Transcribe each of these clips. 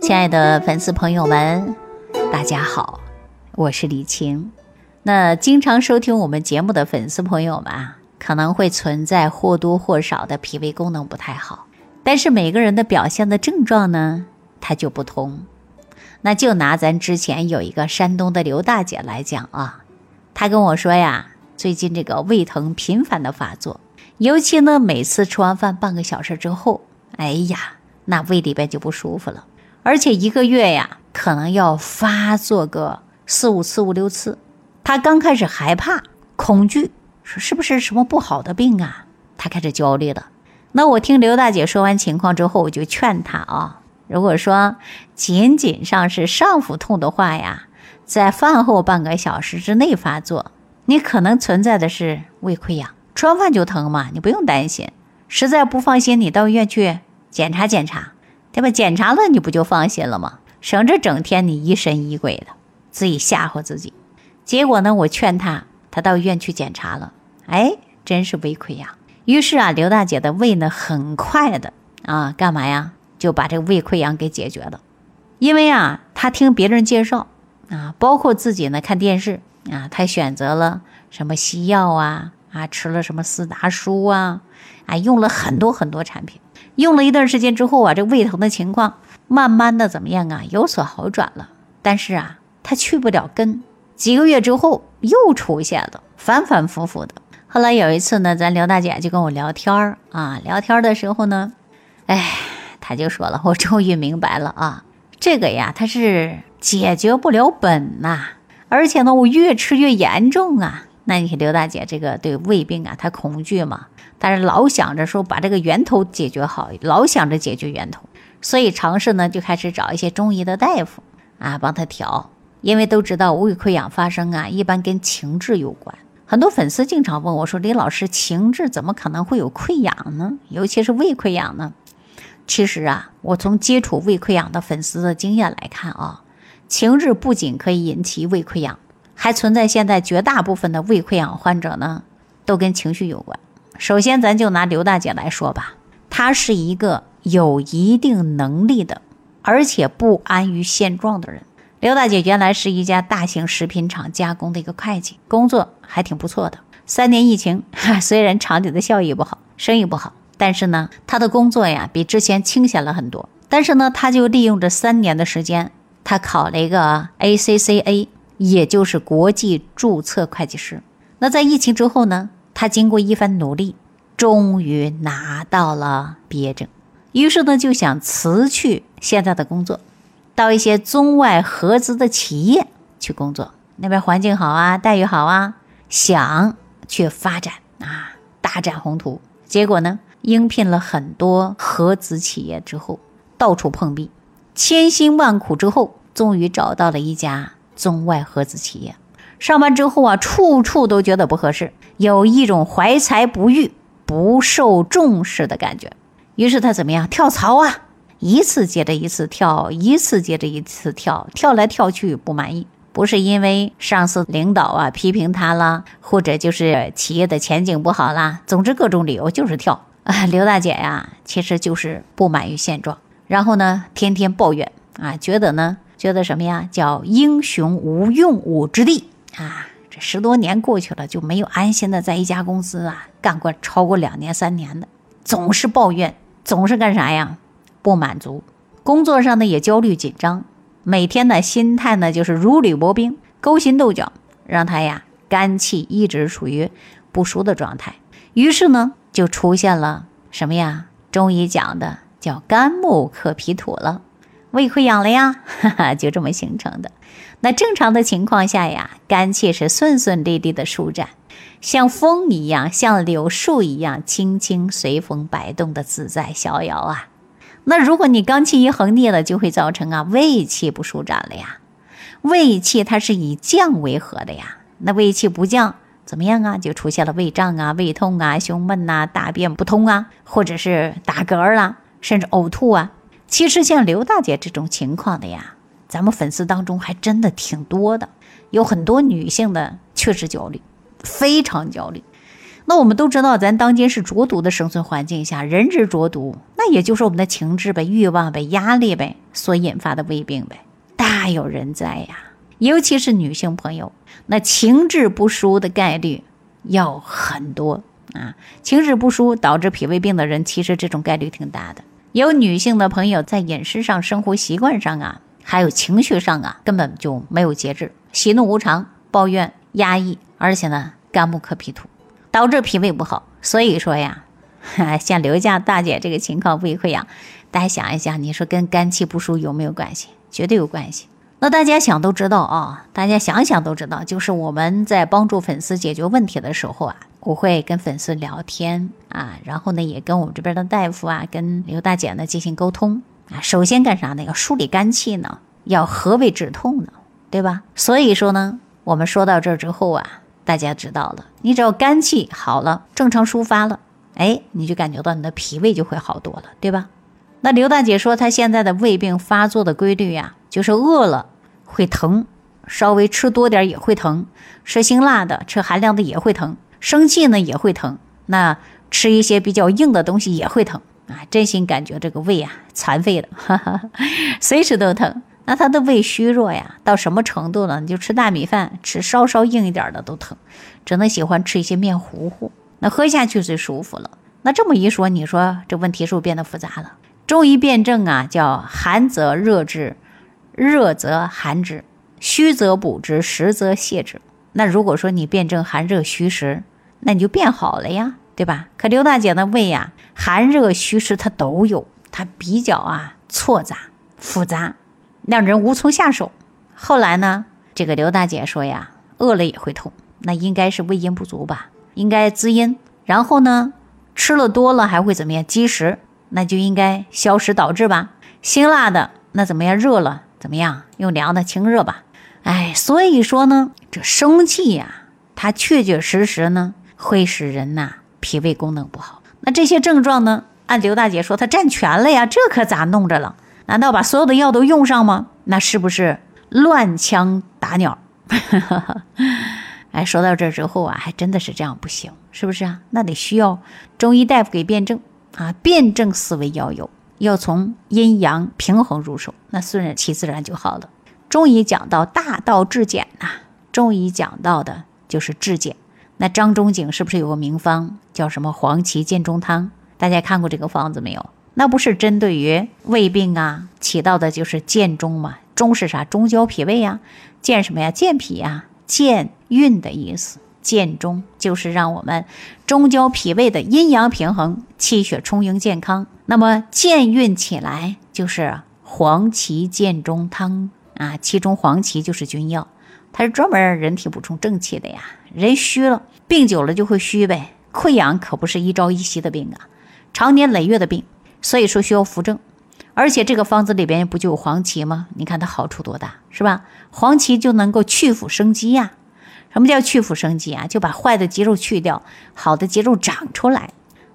亲爱的粉丝朋友们，大家好，我是李晴。那经常收听我们节目的粉丝朋友们啊，可能会存在或多或少的脾胃功能不太好，但是每个人的表现的症状呢，它就不同。那就拿咱之前有一个山东的刘大姐来讲啊，她跟我说呀，最近这个胃疼频繁的发作，尤其呢每次吃完饭半个小时之后，哎呀，那胃里边就不舒服了，而且一个月呀可能要发作个四五次、五六次。她刚开始害怕、恐惧，说是不是什么不好的病啊？她开始焦虑了。那我听刘大姐说完情况之后，我就劝她啊。如果说仅仅上是上腹痛的话呀，在饭后半个小时之内发作，你可能存在的是胃溃疡，吃完饭就疼嘛，你不用担心。实在不放心，你到医院去检查检查，对吧？检查了你不就放心了吗？省着整天你疑神疑鬼的，自己吓唬自己。结果呢，我劝他，他到医院去检查了，哎，真是胃溃疡。于是啊，刘大姐的胃呢，很快的啊，干嘛呀？就把这个胃溃疡给解决了，因为啊，他听别人介绍啊，包括自己呢看电视啊，他选择了什么西药啊啊，吃了什么斯达舒啊啊，用了很多很多产品，用了一段时间之后啊，这胃疼的情况慢慢的怎么样啊，有所好转了。但是啊，它去不了根，几个月之后又出现了，反反复复的。后来有一次呢，咱刘大姐就跟我聊天儿啊，聊天的时候呢，哎。她就说了，我终于明白了啊，这个呀，它是解决不了本呐，而且呢，我越吃越严重啊。那你刘大姐这个对胃病啊，她恐惧嘛，但是老想着说把这个源头解决好，老想着解决源头，所以尝试呢就开始找一些中医的大夫啊帮他调，因为都知道胃溃疡发生啊，一般跟情志有关。很多粉丝经常问我说，李老师，情志怎么可能会有溃疡呢？尤其是胃溃疡呢？其实啊，我从接触胃溃疡的粉丝的经验来看啊，情志不仅可以引起胃溃疡，还存在现在绝大部分的胃溃疡患者呢，都跟情绪有关。首先，咱就拿刘大姐来说吧，她是一个有一定能力的，而且不安于现状的人。刘大姐原来是一家大型食品厂加工的一个会计，工作还挺不错的。三年疫情，虽然厂里的效益不好，生意不好。但是呢，她的工作呀比之前清闲了很多。但是呢，他就利用这三年的时间，他考了一个 ACCA，也就是国际注册会计师。那在疫情之后呢，他经过一番努力，终于拿到了毕业证。于是呢，就想辞去现在的工作，到一些中外合资的企业去工作，那边环境好啊，待遇好啊，想去发展啊，大展宏图。结果呢？应聘了很多合资企业之后，到处碰壁，千辛万苦之后，终于找到了一家中外合资企业。上班之后啊，处处都觉得不合适，有一种怀才不遇、不受重视的感觉。于是他怎么样？跳槽啊，一次接着一次跳，一次接着一次跳，跳来跳去不满意，不是因为上司领导啊批评他了，或者就是企业的前景不好啦，总之各种理由就是跳。啊，刘大姐呀，其实就是不满于现状，然后呢，天天抱怨啊，觉得呢，觉得什么呀？叫英雄无用武之地啊！十多年过去了，就没有安心的在一家公司啊干过超过两年、三年的，总是抱怨，总是干啥呀？不满足，工作上呢也焦虑紧张，每天呢心态呢就是如履薄冰，勾心斗角，让他呀肝气一直处于不舒的状态。于是呢。就出现了什么呀？中医讲的叫肝木克脾土了，胃溃疡了呀，哈哈，就这么形成的。那正常的情况下呀，肝气是顺顺利利的舒展，像风一样，像柳树一样，轻轻随风摆动的自在逍遥啊。那如果你肝气一横逆了，就会造成啊胃气不舒展了呀。胃气它是以降为和的呀，那胃气不降。怎么样啊？就出现了胃胀啊、胃痛啊、胸闷呐、大便不通啊，或者是打嗝儿啊，甚至呕吐啊。其实像刘大姐这种情况的呀，咱们粉丝当中还真的挺多的，有很多女性的确实焦虑，非常焦虑。那我们都知道，咱当今是浊毒的生存环境下，人之浊毒，那也就是我们的情志呗、欲望呗、压力呗所引发的胃病呗，大有人在呀。尤其是女性朋友，那情志不舒的概率要很多啊。情志不舒导致脾胃病的人，其实这种概率挺大的。有女性的朋友在饮食上、生活习惯上啊，还有情绪上啊，根本就没有节制，喜怒无常，抱怨、压抑，而且呢，肝木克脾土。导致脾胃不好，所以说呀，像刘家大姐这个情况，胃溃疡，大家想一想，你说跟肝气不舒有没有关系？绝对有关系。那大家想都知道啊，大家想想都知道，就是我们在帮助粉丝解决问题的时候啊，我会跟粉丝聊天啊，然后呢，也跟我们这边的大夫啊，跟刘大姐呢进行沟通啊。首先干啥呢？要梳理肝气呢，要和胃止痛呢，对吧？所以说呢，我们说到这儿之后啊。大家知道了，你只要肝气好了，正常抒发了，哎，你就感觉到你的脾胃就会好多了，对吧？那刘大姐说，她现在的胃病发作的规律呀，就是饿了会疼，稍微吃多点也会疼，吃辛辣的、吃寒凉的也会疼，生气呢也会疼，那吃一些比较硬的东西也会疼啊，真心感觉这个胃啊残废了，哈哈，随时都疼。那他的胃虚弱呀，到什么程度呢？你就吃大米饭，吃稍稍硬一点的都疼，只能喜欢吃一些面糊糊。那喝下去最舒服了。那这么一说，你说这问题是不是变得复杂了？中医辩证啊，叫寒则热之，热则寒之，虚则补之，实则泻之。那如果说你辩证寒热虚实，那你就变好了呀，对吧？可刘大姐的胃呀，寒热虚实她都有，她比较啊错杂复杂。让人无从下手。后来呢，这个刘大姐说呀，饿了也会痛，那应该是胃阴不足吧？应该滋阴。然后呢，吃了多了还会怎么样？积食，那就应该消食导滞吧？辛辣的那怎么样？热了怎么样？用凉的清热吧？哎，所以说呢，这生气呀，它确确实实呢会使人呐脾胃功能不好。那这些症状呢，按刘大姐说，她占全了呀，这可咋弄着了？难道把所有的药都用上吗？那是不是乱枪打鸟？哎，说到这之后啊，还真的是这样不行，是不是啊？那得需要中医大夫给辩证啊，辩证思维要有，要从阴阳平衡入手，那顺其自然就好了。中医讲到大道至简呐，中医讲到的就是至简。那张仲景是不是有个名方叫什么黄芪建中汤？大家看过这个方子没有？那不是针对于胃病啊，起到的就是健中嘛？中是啥？中焦脾胃呀，健什么呀？健脾呀，健运的意思。健中就是让我们中焦脾胃的阴阳平衡，气血充盈健康。那么健运起来就是黄芪健中汤啊，其中黄芪就是君药，它是专门人体补充正气的呀。人虚了，病久了就会虚呗。溃疡可不是一朝一夕的病啊，常年累月的病。所以说需要扶正，而且这个方子里边不就有黄芪吗？你看它好处多大，是吧？黄芪就能够去腐生肌呀。什么叫去腐生肌啊？就把坏的肌肉去掉，好的肌肉长出来。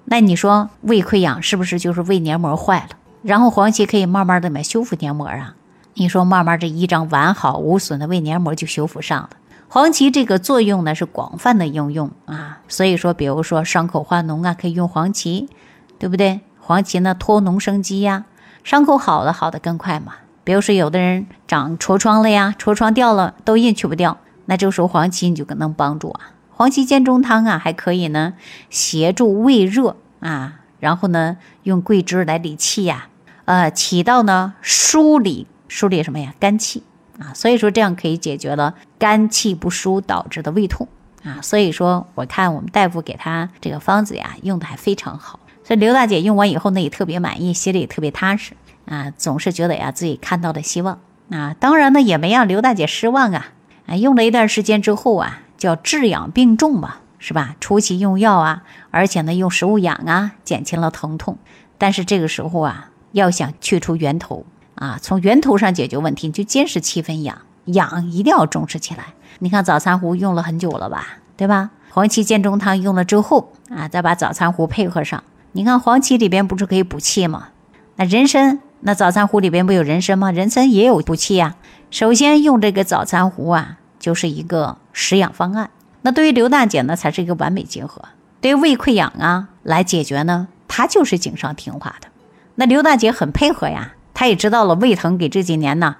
那你说胃溃疡是不是就是胃黏膜坏了？然后黄芪可以慢慢的么修复黏膜啊？你说慢慢这一张完好无损的胃黏膜就修复上了。黄芪这个作用呢是广泛的应用啊。所以说，比如说伤口化脓啊，可以用黄芪，对不对？黄芪呢，脱脓生肌呀，伤口好了，好的更快嘛。比如说，有的人长痤疮了呀，痤疮掉了，痘印去不掉，那这时候黄芪你就能帮助啊。黄芪煎中汤啊，还可以呢，协助胃热啊，然后呢，用桂枝来理气呀，呃，起到呢梳理梳理什么呀，肝气啊。所以说这样可以解决了肝气不舒导致的胃痛啊。所以说，我看我们大夫给他这个方子呀，用的还非常好。所以刘大姐用完以后呢，也特别满意，心里也特别踏实啊，总是觉得呀自己看到了希望啊。当然呢，也没让刘大姐失望啊。哎，用了一段时间之后啊，叫治养病重嘛，是吧？初期用药啊，而且呢用食物养啊，减轻了疼痛。但是这个时候啊，要想去除源头啊，从源头上解决问题，就坚持七分养，养一定要重视起来。你看早餐壶用了很久了吧，对吧？黄芪健中汤用了之后啊，再把早餐壶配合上。你看黄芪里边不是可以补气吗？那人参，那早餐壶里边不有人参吗？人参也有补气呀。首先用这个早餐壶啊，就是一个食养方案。那对于刘大姐呢，才是一个完美结合，对胃溃疡啊来解决呢，她就是经常听话的。那刘大姐很配合呀，她也知道了胃疼给这几年呢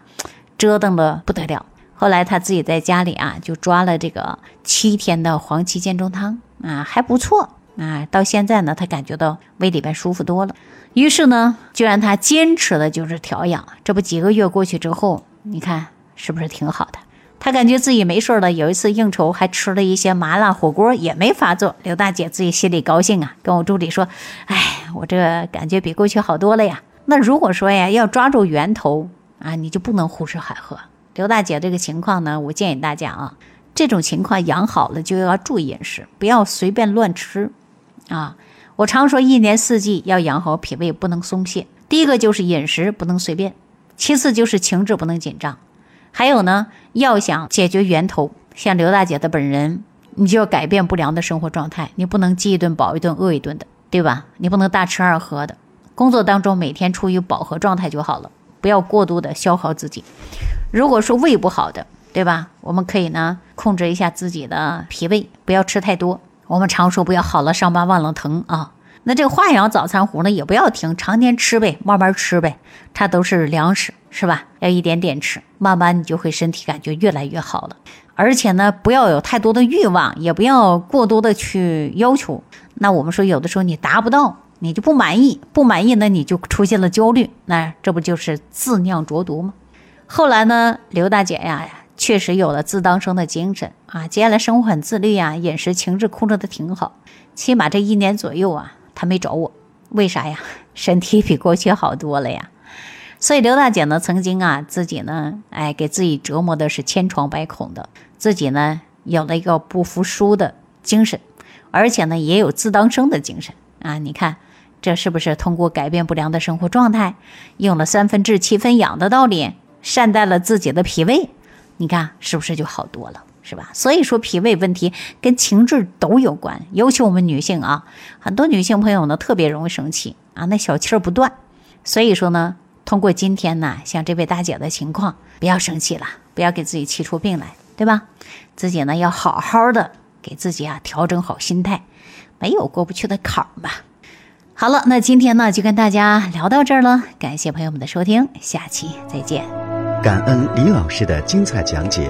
折腾的不得了。后来她自己在家里啊就抓了这个七天的黄芪健中汤啊，还不错啊。到现在呢，她感觉到胃里边舒服多了。于是呢，就让她坚持的就是调养。这不几个月过去之后，你看是不是挺好的？他感觉自己没事了，有一次应酬还吃了一些麻辣火锅，也没发作。刘大姐自己心里高兴啊，跟我助理说：“哎，我这感觉比过去好多了呀。”那如果说呀，要抓住源头啊，你就不能胡吃海喝。刘大姐这个情况呢，我建议大家啊，这种情况养好了就要注意饮食，不要随便乱吃啊。我常说，一年四季要养好脾胃，不能松懈。第一个就是饮食不能随便，其次就是情志不能紧张。还有呢，要想解决源头，像刘大姐的本人，你就要改变不良的生活状态。你不能饥一顿饱一顿，饿一顿的，对吧？你不能大吃二喝的。工作当中每天处于饱和状态就好了，不要过度的消耗自己。如果说胃不好的，对吧？我们可以呢控制一下自己的脾胃，不要吃太多。我们常说不要好了伤疤忘了疼啊。那这个化养早餐糊呢，也不要停，常年吃呗，慢慢吃呗，它都是粮食，是吧？要一点点吃，慢慢你就会身体感觉越来越好了。而且呢，不要有太多的欲望，也不要过多的去要求。那我们说，有的时候你达不到，你就不满意，不满意那你就出现了焦虑，那这不就是自酿浊毒吗？后来呢，刘大姐呀，确实有了自当生的精神啊，接下来生活很自律呀，饮食情志控制的挺好，起码这一年左右啊。他没找我，为啥呀？身体比过去好多了呀。所以刘大姐呢，曾经啊，自己呢，哎，给自己折磨的是千疮百孔的，自己呢，有了一个不服输的精神，而且呢，也有自当生的精神啊。你看，这是不是通过改变不良的生活状态，用了三分治七分养的道理，善待了自己的脾胃？你看，是不是就好多了？是吧？所以说脾胃问题跟情志都有关，尤其我们女性啊，很多女性朋友呢特别容易生气啊，那小气儿不断。所以说呢，通过今天呢，像这位大姐的情况，不要生气了，不要给自己气出病来，对吧？自己呢要好好的给自己啊调整好心态，没有过不去的坎儿吧。好了，那今天呢就跟大家聊到这儿了，感谢朋友们的收听，下期再见。感恩李老师的精彩讲解。